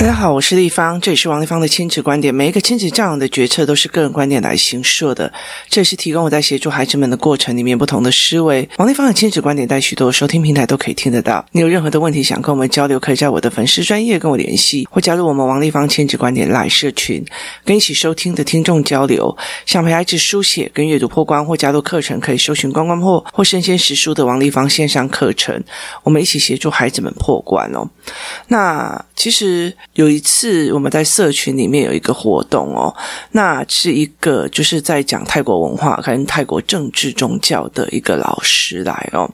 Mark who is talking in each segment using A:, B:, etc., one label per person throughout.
A: 大家好，我是丽芳，这里是王立芳的亲子观点。每一个亲子教养的决策都是个人观点来形设的，这也是提供我在协助孩子们的过程里面不同的思维。王立芳的亲子观点在许多收听平台都可以听得到。你有任何的问题想跟我们交流，可以在我的粉丝专业跟我联系，或加入我们王立芳亲子观点来社群，跟一起收听的听众交流。想陪孩子书写跟阅读破关，或加入课程，可以搜寻关关破或生鲜识书的王立芳线上课程，我们一起协助孩子们破关哦。那其实。有一次，我们在社群里面有一个活动哦，那是一个就是在讲泰国文化跟泰国政治宗教的一个老师来哦，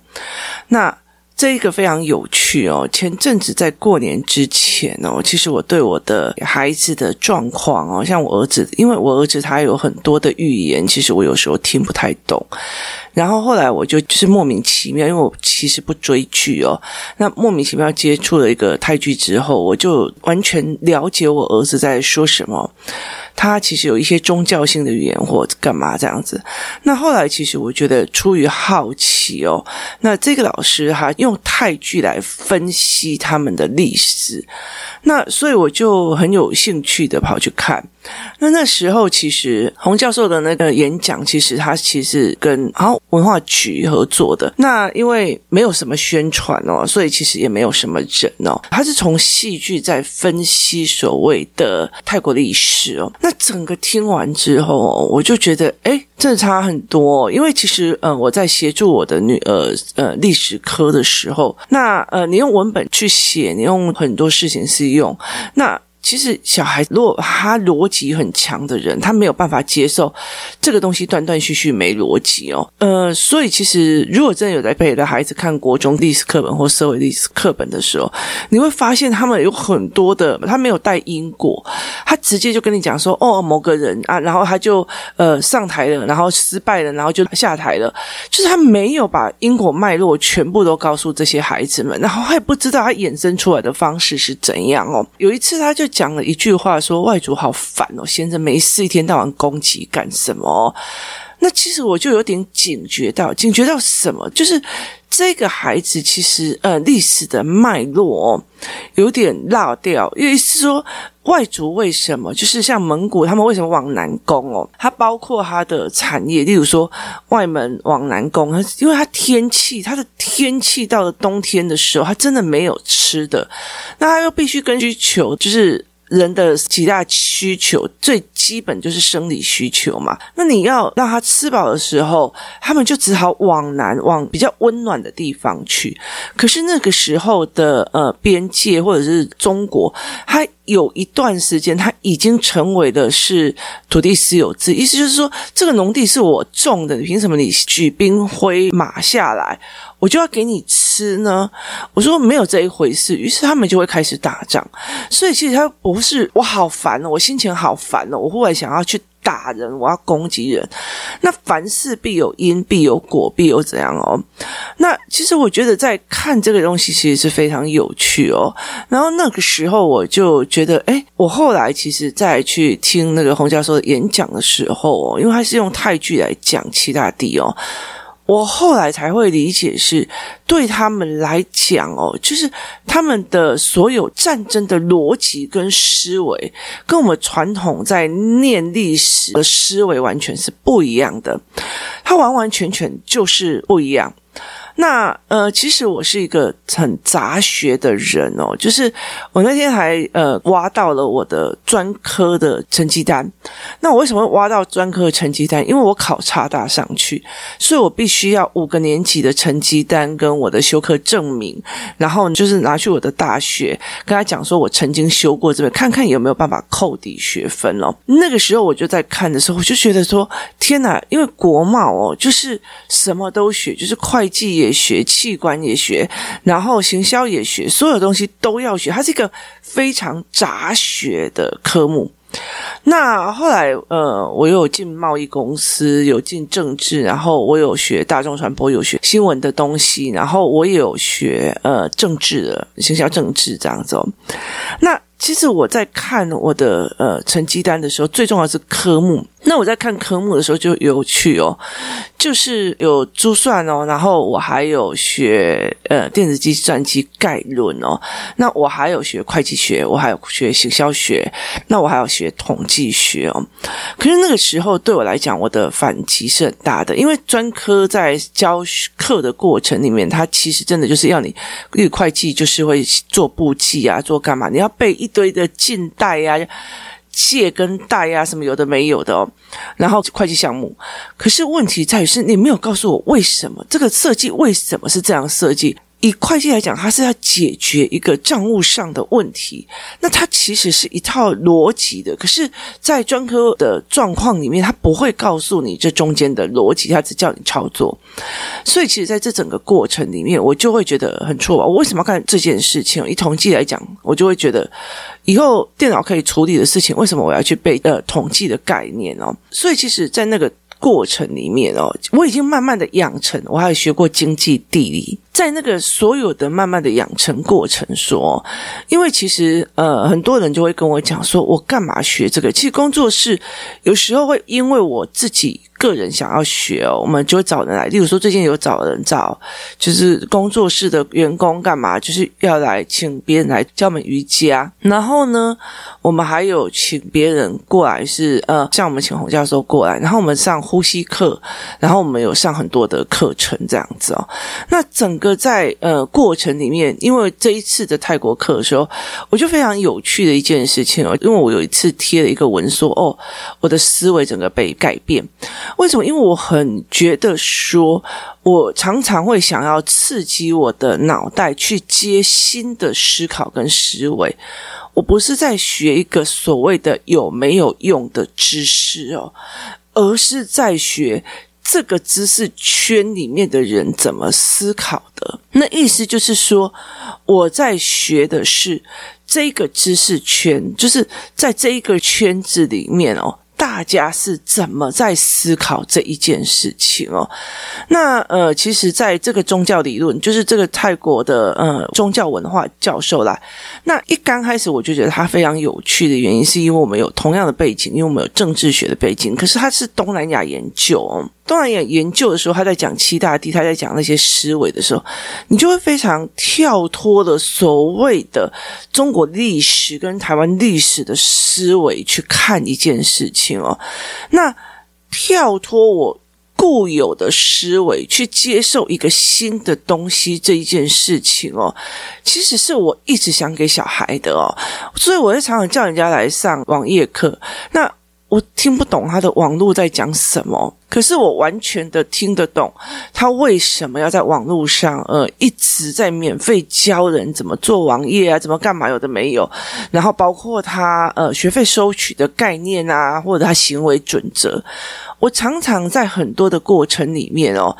A: 那这一个非常有趣哦。前阵子在过年之前哦，其实我对我的孩子的状况哦，像我儿子，因为我儿子他有很多的语言，其实我有时候听不太懂。然后后来我就就是莫名其妙，因为我其实不追剧哦，那莫名其妙接触了一个泰剧之后，我就完全了解我儿子在说什么。他其实有一些宗教性的语言或干嘛这样子。那后来其实我觉得出于好奇哦，那这个老师哈用泰剧来分析他们的历史，那所以我就很有兴趣的跑去看。那那时候其实洪教授的那个演讲，其实他其实跟好文化局合作的。那因为没有什么宣传哦，所以其实也没有什么人哦。他是从戏剧在分析所谓的泰国历史哦。那整个听完之后，我就觉得哎，真的差很多。因为其实呃，我在协助我的女儿呃历史科的时候，那呃，你用文本去写，你用很多事情是用那。其实小孩如果他逻辑很强的人，他没有办法接受这个东西断断续续没逻辑哦。呃，所以其实如果真的有在陪的孩子看国中历史课本或社会历史课本的时候，你会发现他们有很多的他没有带因果，他直接就跟你讲说哦，某个人啊，然后他就呃上台了，然后失败了，然后就下台了，就是他没有把因果脉络全部都告诉这些孩子们，然后他也不知道他衍生出来的方式是怎样哦。有一次他就。讲了一句话，说外族好烦哦，闲着没事一天到晚攻击干什么？那其实我就有点警觉到，警觉到什么？就是这个孩子其实呃历史的脉络有点落掉，因为是说外族为什么就是像蒙古他们为什么往南攻哦？它包括它的产业，例如说外蒙往南攻，因为它天气，它的天气到了冬天的时候，它真的没有吃的，那它又必须根据求就是。人的几大需求，最基本就是生理需求嘛。那你要让他吃饱的时候，他们就只好往南，往比较温暖的地方去。可是那个时候的呃边界或者是中国，它有一段时间，它已经成为的是土地私有制，意思就是说，这个农地是我种的，你凭什么你举兵挥马下来？我就要给你吃呢？我说没有这一回事，于是他们就会开始打仗。所以其实他不是我好烦哦，我心情好烦哦，我忽然想要去打人，我要攻击人。那凡事必有因，必有果，必有怎样哦？那其实我觉得在看这个东西，其实是非常有趣哦。然后那个时候我就觉得，哎，我后来其实再去听那个洪教授的演讲的时候哦，因为他是用泰剧来讲七大地哦。我后来才会理解，是对他们来讲哦，就是他们的所有战争的逻辑跟思维，跟我们传统在念历史的思维完全是不一样的，它完完全全就是不一样。那呃，其实我是一个很杂学的人哦，就是我那天还呃挖到了我的专科的成绩单。那我为什么挖到专科的成绩单？因为我考插大上去，所以我必须要五个年级的成绩单跟我的修课证明，然后就是拿去我的大学跟他讲说，我曾经修过这边，看看有没有办法扣抵学分哦。那个时候我就在看的时候，我就觉得说，天哪！因为国贸哦，就是什么都学，就是会计也。学器官也学，然后行销也学，所有东西都要学。它是一个非常杂学的科目。那后来，呃，我有进贸易公司，有进政治，然后我有学大众传播，有学新闻的东西，然后我也有学呃政治的行销政治这样子哦。那其实我在看我的呃成绩单的时候，最重要是科目。那我在看科目的时候就有趣哦，就是有珠算哦，然后我还有学呃电子计算机概论哦，那我还有学会计学，我还有学行销学，那我还有学统计学哦。可是那个时候对我来讲，我的反击是很大的，因为专科在教课的过程里面，它其实真的就是要你，因为会计就是会做簿记啊，做干嘛？你要背一堆的近代呀。借跟贷啊，什么有的没有的哦，然后会计项目，可是问题在于是你没有告诉我为什么这个设计为什么是这样设计。以会计来讲，它是要解决一个账务上的问题，那它其实是一套逻辑的。可是，在专科的状况里面，它不会告诉你这中间的逻辑，它只叫你操作。所以，其实在这整个过程里面，我就会觉得很错。我为什么要干这件事情？以统计来讲，我就会觉得以后电脑可以处理的事情，为什么我要去背呃统计的概念哦？所以，其实，在那个过程里面哦，我已经慢慢的养成，我还有学过经济地理。在那个所有的慢慢的养成过程说，因为其实呃很多人就会跟我讲说，我干嘛学这个？其实工作室有时候会因为我自己个人想要学哦，我们就会找人来。例如说最近有找人找，就是工作室的员工干嘛，就是要来请别人来教我们瑜伽。然后呢，我们还有请别人过来是呃，像我们请洪教授过来，然后我们上呼吸课，然后我们有上很多的课程这样子哦。那整个。在呃过程里面，因为这一次的泰国课的时候，我就非常有趣的一件事情哦，因为我有一次贴了一个文说，哦，我的思维整个被改变。为什么？因为我很觉得说，我常常会想要刺激我的脑袋去接新的思考跟思维。我不是在学一个所谓的有没有用的知识哦，而是在学。这个知识圈里面的人怎么思考的？那意思就是说，我在学的是这个知识圈，就是在这一个圈子里面哦。大家是怎么在思考这一件事情哦？那呃，其实在这个宗教理论，就是这个泰国的呃宗教文化教授啦。那一刚开始我就觉得他非常有趣的原因，是因为我们有同样的背景，因为我们有政治学的背景。可是他是东南亚研究哦，东南亚研究的时候，他在讲七大地，他在讲那些思维的时候，你就会非常跳脱了所谓的中国历史跟台湾历史的思维去看一件事情。哦，那跳脱我固有的思维去接受一个新的东西这一件事情哦，其实是我一直想给小孩的哦，所以我会常常叫人家来上网页课。那我听不懂他的网络在讲什么，可是我完全的听得懂他为什么要在网络上呃一直在免费教人怎么做网页啊，怎么干嘛有的没有，然后包括他呃学费收取的概念啊，或者他行为准则，我常常在很多的过程里面哦，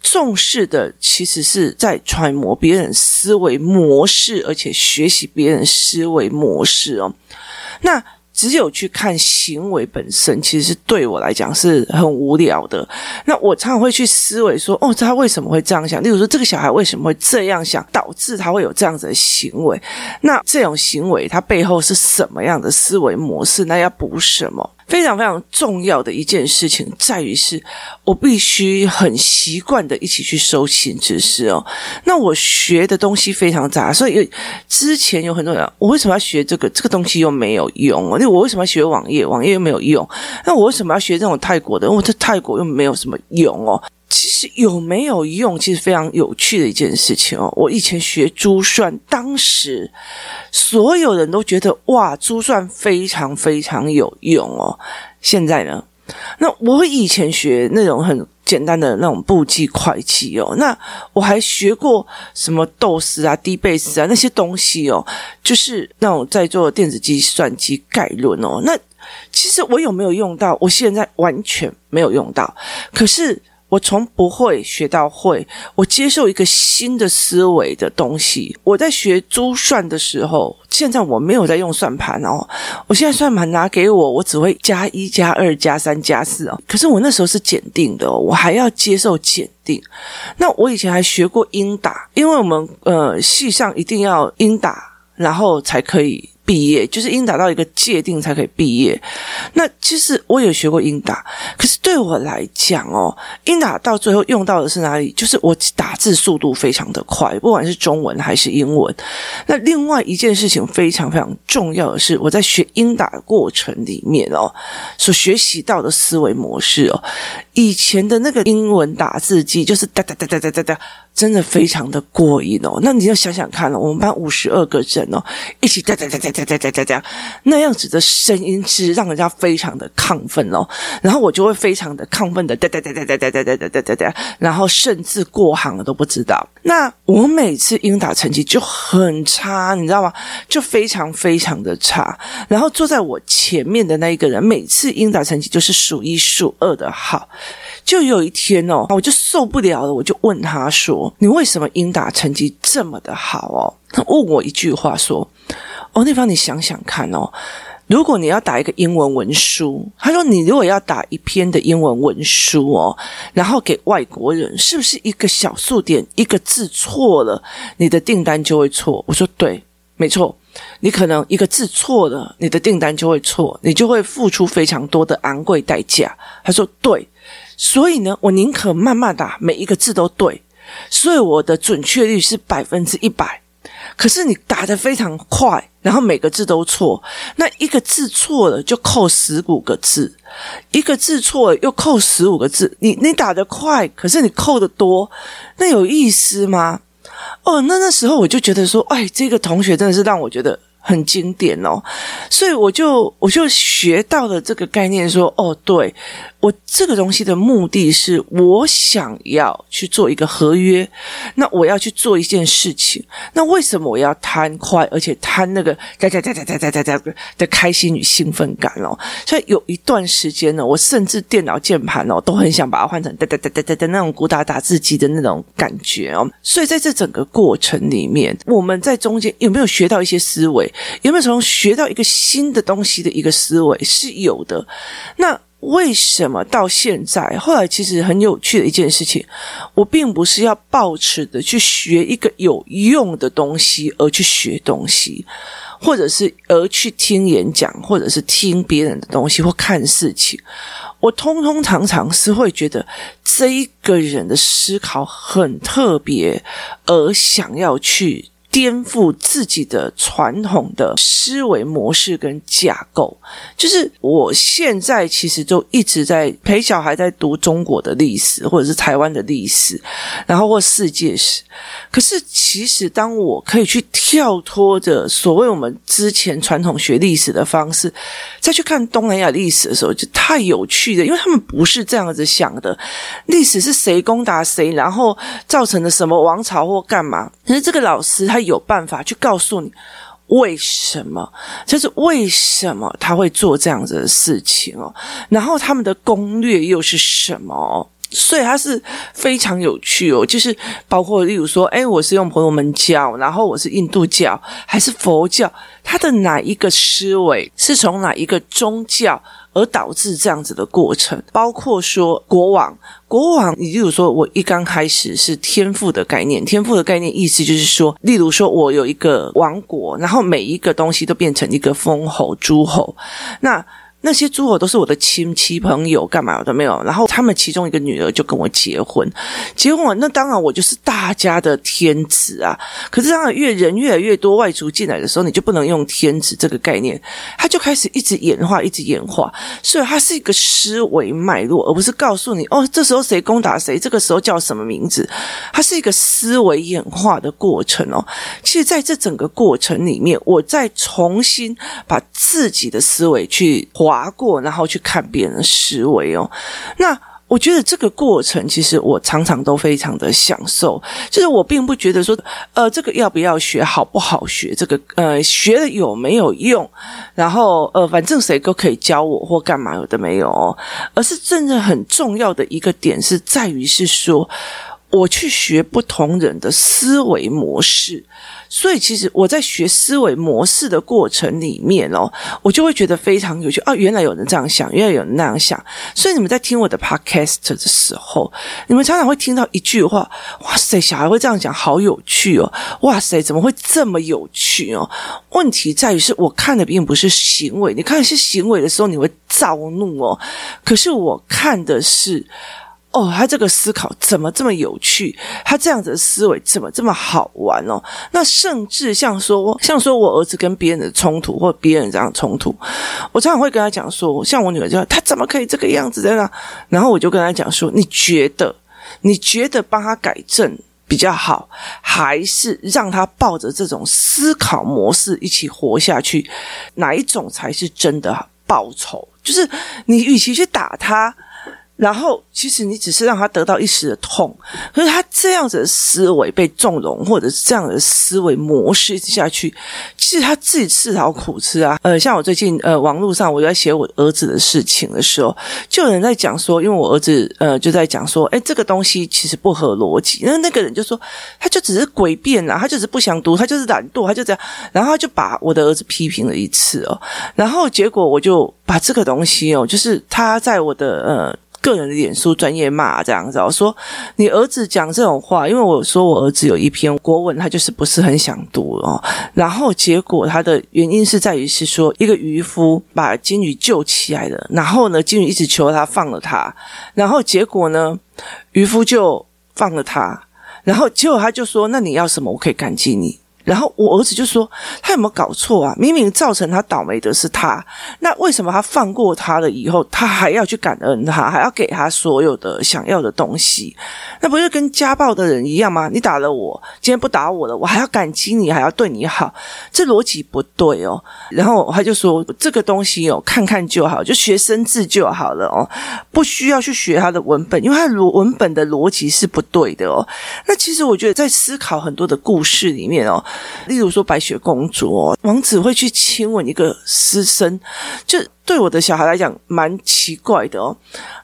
A: 重视的其实是在揣摩别人思维模式，而且学习别人思维模式哦，那。只有去看行为本身，其实是对我来讲是很无聊的。那我常常会去思维说，哦，他为什么会这样想？例如说，这个小孩为什么会这样想，导致他会有这样子的行为？那这种行为，他背后是什么样的思维模式？那要补什么？非常非常重要的一件事情，在于是我必须很习惯的一起去收新知识哦。那我学的东西非常杂，所以之前有很多人，我为什么要学这个？这个东西又没有用。那我为什么要学网页？网页又没有用。那我为什么要学这种泰国的？我这泰国又没有什么用哦。其实有没有用，其实非常有趣的一件事情哦。我以前学珠算，当时所有人都觉得哇，珠算非常非常有用哦。现在呢？那我以前学那种很简单的那种簿记会计哦，那我还学过什么 DOS 啊、DBase 啊那些东西哦，就是那种在做电子计算机概论哦。那其实我有没有用到？我现在完全没有用到，可是。我从不会学到会，我接受一个新的思维的东西。我在学珠算的时候，现在我没有在用算盘哦。我现在算盘拿给我，我只会加一、加二、加三、加四哦。可是我那时候是检定的，我还要接受检定。那我以前还学过英打，因为我们呃系上一定要英打，然后才可以。毕业，就是英达到一个界定才可以毕业。那其实我有学过英达，可是对我来讲哦，英达到最后用到的是哪里？就是我打字速度非常的快，不管是中文还是英文。那另外一件事情非常非常重要的是，我在学英达的过程里面哦，所学习到的思维模式哦，以前的那个英文打字机就是哒哒哒哒哒哒哒，真的非常的过瘾哦。那你要想想看哦，我们班五十二个人哦，一起哒哒哒哒哒哒哒哒哒，那样子的声音是让人家非常的亢奋哦。然后我就会非常的亢奋的哒哒哒哒哒哒哒哒哒哒哒，然后甚至过行了都不知道。那我每次英打成绩就很差，你知道吗？就非常非常的差。然后坐在我前面的那一个人，每次英打成绩就是数一数二的好。就有一天哦，我就受不了了，我就问他说：“你为什么英打成绩这么的好哦？”他问我一句话说：“哦，那方你想想看哦。”如果你要打一个英文文书，他说你如果要打一篇的英文文书哦，然后给外国人，是不是一个小数点一个字错了，你的订单就会错？我说对，没错，你可能一个字错了，你的订单就会错，你就会付出非常多的昂贵代价。他说对，所以呢，我宁可慢慢打，每一个字都对，所以我的准确率是百分之一百。可是你打得非常快，然后每个字都错，那一个字错了就扣十五个字，一个字错了又扣十五个字。你你打得快，可是你扣得多，那有意思吗？哦，那那时候我就觉得说，哎，这个同学真的是让我觉得。很经典哦，所以我就我就学到了这个概念说，说哦，对，我这个东西的目的是，我想要去做一个合约，那我要去做一件事情，那为什么我要贪快，而且贪那个哒哒哒哒哒哒哒的开心与兴奋感哦？所以有一段时间呢，我甚至电脑键盘哦，都很想把它换成哒哒哒哒哒的那种古打打字机的那种感觉哦。所以在这整个过程里面，我们在中间有没有学到一些思维？有没有从学到一个新的东西的一个思维？是有的。那。为什么到现在后来其实很有趣的一件事情，我并不是要抱持的去学一个有用的东西而去学东西，或者是而去听演讲，或者是听别人的东西或看事情，我通通常常是会觉得这一个人的思考很特别，而想要去。颠覆自己的传统的思维模式跟架构，就是我现在其实就一直在陪小孩在读中国的历史，或者是台湾的历史，然后或世界史。可是其实当我可以去跳脱着所谓我们之前传统学历史的方式，再去看东南亚历史的时候，就太有趣了，因为他们不是这样子想的。历史是谁攻打谁，然后造成了什么王朝或干嘛？可是这个老师他。他有办法去告诉你为什么，就是为什么他会做这样子的事情哦，然后他们的攻略又是什么？所以他是非常有趣哦，就是包括例如说，哎，我是用婆罗门教，然后我是印度教还是佛教，他的哪一个思维是从哪一个宗教？而导致这样子的过程，包括说国王，国王，你例如说，我一刚开始是天赋的概念，天赋的概念意思就是说，例如说我有一个王国，然后每一个东西都变成一个封侯、诸侯，那。那些诸侯都是我的亲戚朋友，干嘛的没有？然后他们其中一个女儿就跟我结婚，结婚，那当然我就是大家的天子啊。可是当然越人越来越多外族进来的时候，你就不能用天子这个概念，他就开始一直演化，一直演化。所以它是一个思维脉络，而不是告诉你哦，这时候谁攻打谁，这个时候叫什么名字。它是一个思维演化的过程哦。其实在这整个过程里面，我再重新把自己的思维去。划过，然后去看别人的思维哦。那我觉得这个过程，其实我常常都非常的享受。就是我并不觉得说，呃，这个要不要学，好不好学，这个呃，学了有没有用，然后呃，反正谁都可以教我或干嘛，有的没有哦。而是真的很重要的一个点是在于是说。我去学不同人的思维模式。所以，其实我在学思维模式的过程里面哦，我就会觉得非常有趣啊！原来有人这样想，原来有人那样想。所以，你们在听我的 podcast 的时候，你们常常会听到一句话：“哇塞，小孩会这样讲，好有趣哦！”“哇塞，怎么会这么有趣哦？”问题在于是我看的并不是行为，你看的是行为的时候，你会躁怒哦。可是我看的是。哦，他这个思考怎么这么有趣？他这样子的思维怎么这么好玩哦？那甚至像说，像说我儿子跟别人的冲突，或别人这样冲突，我常常会跟他讲说，像我女儿这样，他怎么可以这个样子的呢？然后我就跟他讲说，你觉得，你觉得帮他改正比较好，还是让他抱着这种思考模式一起活下去？哪一种才是真的报仇？就是你与其去打他。然后，其实你只是让他得到一时的痛，可是他这样子的思维被纵容，或者是这样的思维模式下去，其实他自己自讨苦吃啊。呃，像我最近呃，网络上我在写我儿子的事情的时候，就有人在讲说，因为我儿子呃就在讲说，诶，这个东西其实不合逻辑。那那个人就说，他就只是诡辩啊，他就是不想读，他就是懒惰，他就这样，然后他就把我的儿子批评了一次哦，然后结果我就把这个东西哦，就是他在我的呃。个人的脸书专业骂这样子，我说你儿子讲这种话，因为我说我儿子有一篇国文，他就是不是很想读哦。然后结果他的原因是在于是说，一个渔夫把金鱼救起来了，然后呢，金鱼一直求他放了他，然后结果呢，渔夫就放了他，然后结果他就说：“那你要什么？我可以感激你。”然后我儿子就说：“他有没有搞错啊？明明造成他倒霉的是他，那为什么他放过他了以后，他还要去感恩他，还要给他所有的想要的东西？那不是跟家暴的人一样吗？你打了我，今天不打我了，我还要感激你，还要对你好，这逻辑不对哦。然后他就说这个东西哦，看看就好，就学生字就好了哦，不需要去学他的文本，因为他的文本的逻辑是不对的哦。那其实我觉得在思考很多的故事里面哦。”例如说，白雪公主，王子会去亲吻一个私生，就。对我的小孩来讲，蛮奇怪的哦。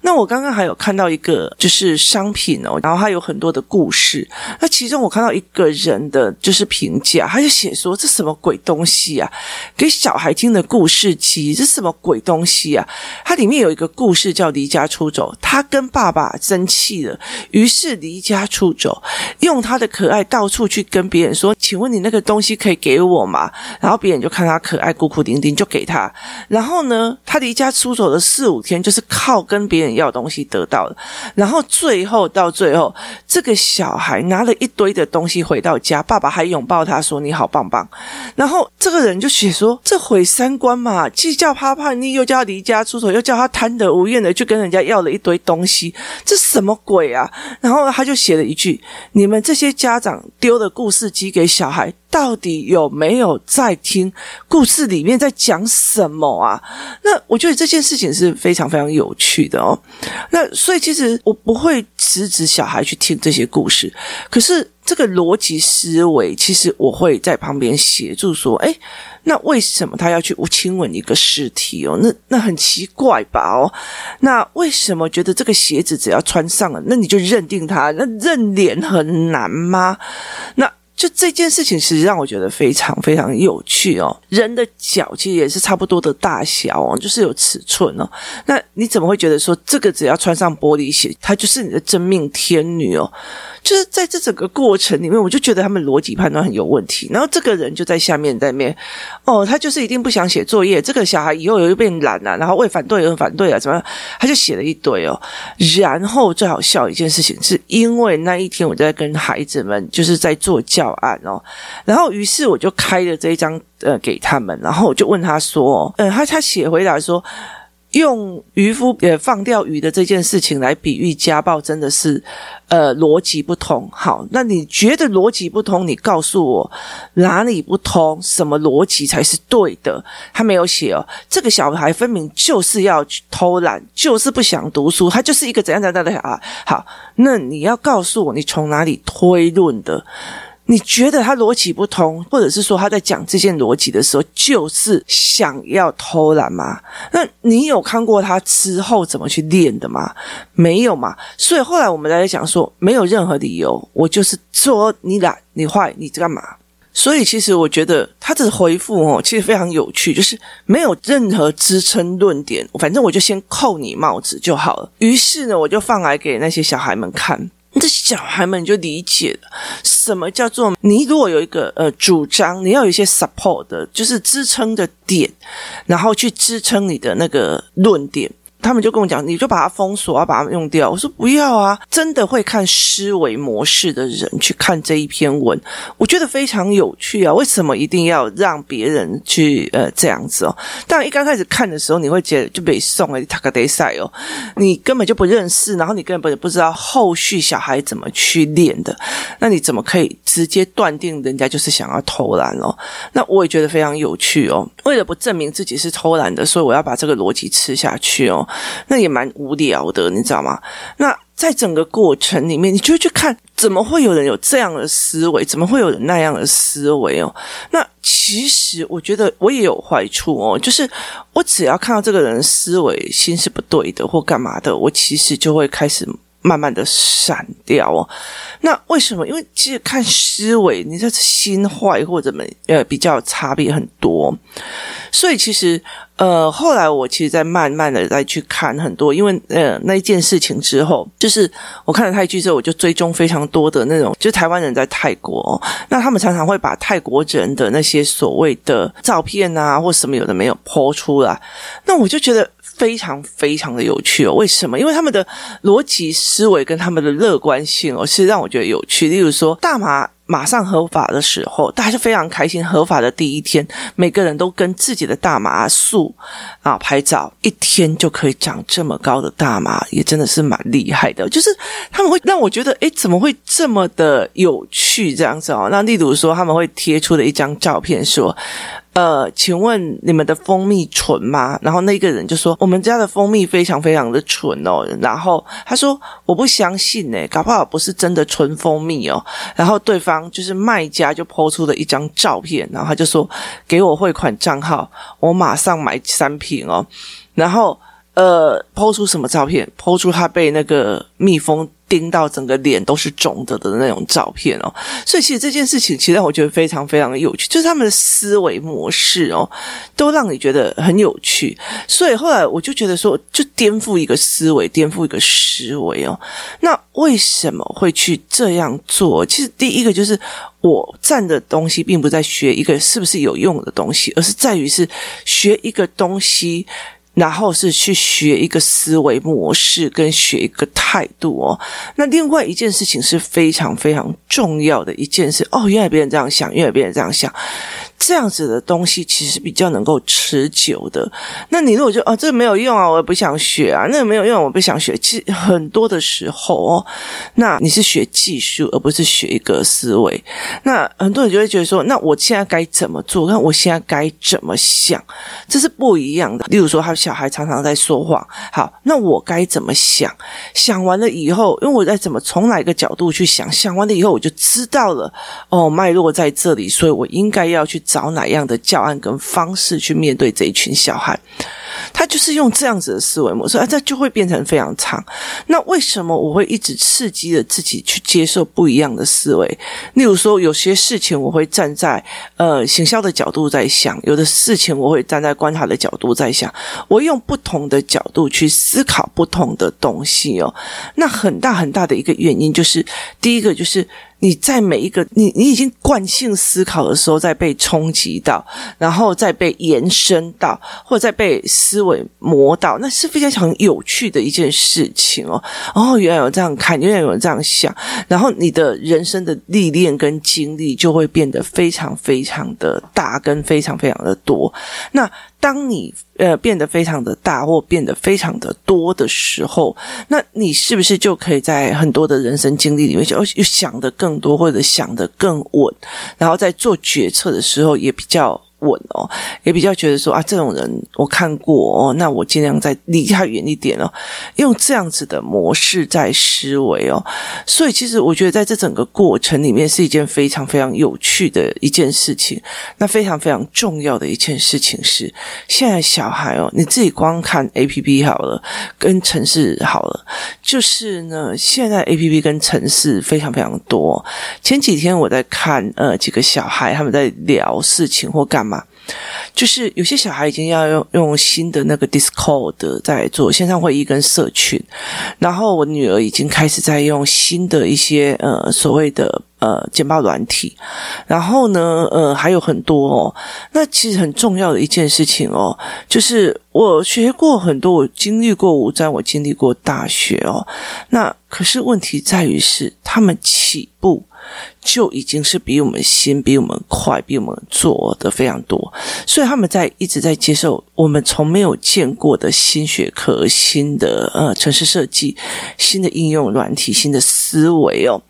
A: 那我刚刚还有看到一个，就是商品哦，然后它有很多的故事。那其中我看到一个人的就是评价，他就写说：“这什么鬼东西啊？给小孩听的故事集，这什么鬼东西啊？”它里面有一个故事叫《离家出走》，他跟爸爸生气了，于是离家出走，用他的可爱到处去跟别人说：“请问你那个东西可以给我吗？”然后别人就看他可爱，孤苦伶仃就给他。然后呢，他离家出走的四五天，就是靠跟别人要东西得到的。然后最后到最后，这个小孩拿了一堆的东西回到家，爸爸还拥抱他说：“你好棒棒。”然后这个人就写说：“这毁三观嘛！既叫他叛逆，又叫他离家出走，又叫他贪得无厌的去跟人家要了一堆东西，这什么鬼啊？”然后他就写了一句：“你们这些家长丢的故事机给小孩。”到底有没有在听故事里面在讲什么啊？那我觉得这件事情是非常非常有趣的哦。那所以其实我不会阻止小孩去听这些故事，可是这个逻辑思维，其实我会在旁边协助说：诶，那为什么他要去亲吻一个尸体哦？那那很奇怪吧？哦，那为什么觉得这个鞋子只要穿上了，那你就认定他？那认脸很难吗？那就这件事情，其实让我觉得非常非常有趣哦。人的脚其实也是差不多的大小哦，就是有尺寸哦。那你怎么会觉得说这个只要穿上玻璃鞋，它就是你的真命天女哦？就是在这整个过程里面，我就觉得他们逻辑判断很有问题。然后这个人就在下面在面哦，他就是一定不想写作业。这个小孩以后又变懒了，然后为反对而反对啊，怎么样？他就写了一堆哦。然后最好笑一件事情，是因为那一天我在跟孩子们就是在做教案哦，然后于是我就开了这一张呃给他们，然后我就问他说，嗯，他他写回答说。用渔夫也放钓鱼的这件事情来比喻家暴，真的是呃逻辑不通。好，那你觉得逻辑不通？你告诉我哪里不通？什么逻辑才是对的？他没有写哦。这个小孩分明就是要偷懒，就是不想读书，他就是一个怎样怎样的小孩。好，那你要告诉我你从哪里推论的？你觉得他逻辑不通，或者是说他在讲这件逻辑的时候就是想要偷懒吗？那你有看过他之后怎么去练的吗？没有嘛。所以后来我们来讲说，没有任何理由，我就是说你懒，你坏，你干嘛？所以其实我觉得他的回复哦，其实非常有趣，就是没有任何支撑论点，反正我就先扣你帽子就好了。于是呢，我就放来给那些小孩们看，这小孩们就理解了什么叫做你如果有一个呃主张，你要有一些 support 的，就是支撑的点，然后去支撑你的那个论点。他们就跟我讲，你就把它封锁，要把它用掉。我说不要啊！真的会看思维模式的人去看这一篇文，我觉得非常有趣啊！为什么一定要让别人去呃这样子哦？但，一刚开始看的时候，你会觉得就被送了塔克德赛哦，你根本就不认识，然后你根本不知道后续小孩怎么去练的，那你怎么可以直接断定人家就是想要偷懒哦？那我也觉得非常有趣哦。为了不证明自己是偷懒的，所以我要把这个逻辑吃下去哦。那也蛮无聊的，你知道吗？那在整个过程里面，你就去看，怎么会有人有这样的思维？怎么会有人那样的思维哦？那其实我觉得我也有坏处哦，就是我只要看到这个人思维心是不对的或干嘛的，我其实就会开始。慢慢的闪掉哦，那为什么？因为其实看思维，你这心坏或者怎么呃比较差别很多，所以其实呃后来我其实在慢慢的再去看很多，因为呃那一件事情之后，就是我看了泰剧之后，我就追踪非常多的那种，就是台湾人在泰国，那他们常常会把泰国人的那些所谓的照片啊或什么有的没有抛出来，那我就觉得。非常非常的有趣哦，为什么？因为他们的逻辑思维跟他们的乐观性哦，是让我觉得有趣。例如说，大麻马上合法的时候，大家就非常开心。合法的第一天，每个人都跟自己的大麻树啊拍照，一天就可以长这么高的大麻，也真的是蛮厉害的。就是他们会让我觉得，诶，怎么会这么的有趣这样子哦？那例如说，他们会贴出的一张照片说。呃，请问你们的蜂蜜纯吗？然后那个人就说，我们家的蜂蜜非常非常的纯哦。然后他说，我不相信呢，搞不好不是真的纯蜂蜜哦。然后对方就是卖家就抛出了一张照片，然后他就说，给我汇款账号，我马上买三瓶哦。然后呃抛出什么照片抛出他被那个蜜蜂。盯到整个脸都是肿的的那种照片哦，所以其实这件事情其实让我觉得非常非常的有趣，就是他们的思维模式哦，都让你觉得很有趣。所以后来我就觉得说，就颠覆一个思维，颠覆一个思维哦。那为什么会去这样做？其实第一个就是我站的东西，并不在学一个是不是有用的东西，而是在于是学一个东西。然后是去学一个思维模式，跟学一个态度哦。那另外一件事情是非常非常重要的一件事哦。原来别人这样想，原来别人这样想，这样子的东西其实比较能够持久的。那你如果就哦，这个没有用啊，我也不想学啊，那没有用，我不想学。其实很多的时候哦，那你是学技术，而不是学一个思维。那很多人就会觉得说，那我现在该怎么做？那我现在该怎么想？这是不一样的。例如说，他。小孩常常在说谎，好，那我该怎么想？想完了以后，因为我在怎么从哪一个角度去想？想完了以后，我就知道了，哦，脉络在这里，所以我应该要去找哪样的教案跟方式去面对这一群小孩。他就是用这样子的思维模式，啊，这就会变成非常长。那为什么我会一直刺激着自己去接受不一样的思维？例如说，有些事情我会站在呃行销的角度在想，有的事情我会站在观察的角度在想，我用不同的角度去思考不同的东西哦。那很大很大的一个原因就是，第一个就是。你在每一个你你已经惯性思考的时候，再被冲击到，然后再被延伸到，或者再被思维磨到，那是非常有趣的一件事情哦。哦，原来有这样看，原来有这样想，然后你的人生的历练跟经历就会变得非常非常的大，跟非常非常的多。那当你呃变得非常的大，或变得非常的多的时候，那你是不是就可以在很多的人生经历里面，就又想得更多，或者想得更稳，然后在做决策的时候也比较稳哦，也比较觉得说啊，这种人我看过哦，那我尽量再离他远一点哦，用这样子的模式在思维哦，所以其实我觉得在这整个过程里面是一件非常非常有趣的一件事情。那非常非常重要的一件事情是，现在小孩哦，你自己光看 APP 好了，跟城市好了，就是呢，现在 APP 跟城市非常非常多。前几天我在看呃几个小孩他们在聊事情或干嘛。就是有些小孩已经要用用新的那个 Discord 在做线上会议跟社群，然后我女儿已经开始在用新的一些呃所谓的呃简报软体，然后呢呃还有很多哦。那其实很重要的一件事情哦，就是我学过很多，我经历过五专，我经历过大学哦。那可是问题在于是他们起步。就已经是比我们新、比我们快、比我们做的非常多，所以他们在一直在接受我们从没有见过的新学科、新的呃城市设计、新的应用软体、新的思维哦。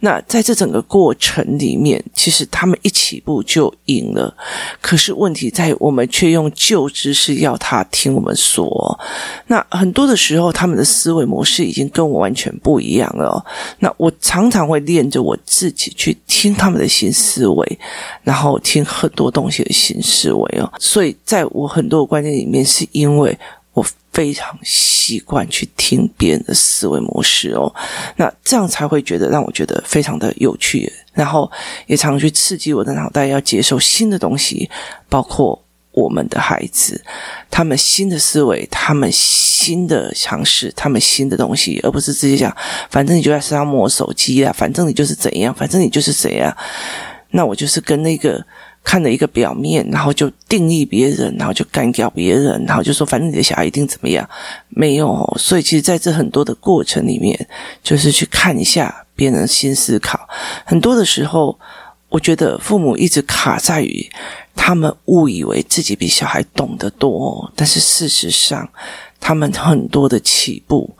A: 那在这整个过程里面，其实他们一起步就赢了。可是问题在我们却用旧知识要他听我们说，那很多的时候他们的思维模式已经跟我完全不一样了。那我常常会练着我自己去听他们的新思维，然后听很多东西的新思维哦。所以在我很多的观念里面，是因为我非常习惯去听别人的思维模式哦。那这样才会觉得让我觉得非常的有趣，然后也常常去刺激我的脑袋要接受新的东西，包括我们的孩子，他们新的思维，他们新的尝试，他们新的东西，而不是直接讲，反正你就在身上摸手机啊，反正你就是怎样，反正你就是谁啊。那我就是跟那个看了一个表面，然后就定义别人，然后就干掉别人，然后就说反正你的小孩一定怎么样，没有。所以其实在这很多的过程里面，就是去看一下别人的新思考。很多的时候，我觉得父母一直卡在于。他们误以为自己比小孩懂得多，但是事实上，他们很多的起步，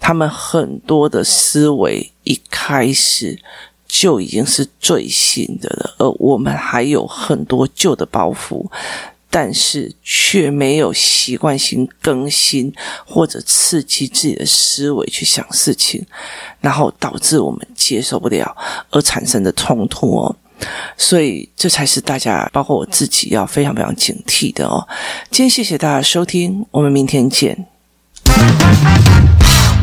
A: 他们很多的思维一开始就已经是最新的了，而我们还有很多旧的包袱，但是却没有习惯性更新或者刺激自己的思维去想事情，然后导致我们接受不了而产生的冲突哦。所以，这才是大家，包括我自己，要非常非常警惕的哦。今天谢谢大家收听，我们明天见。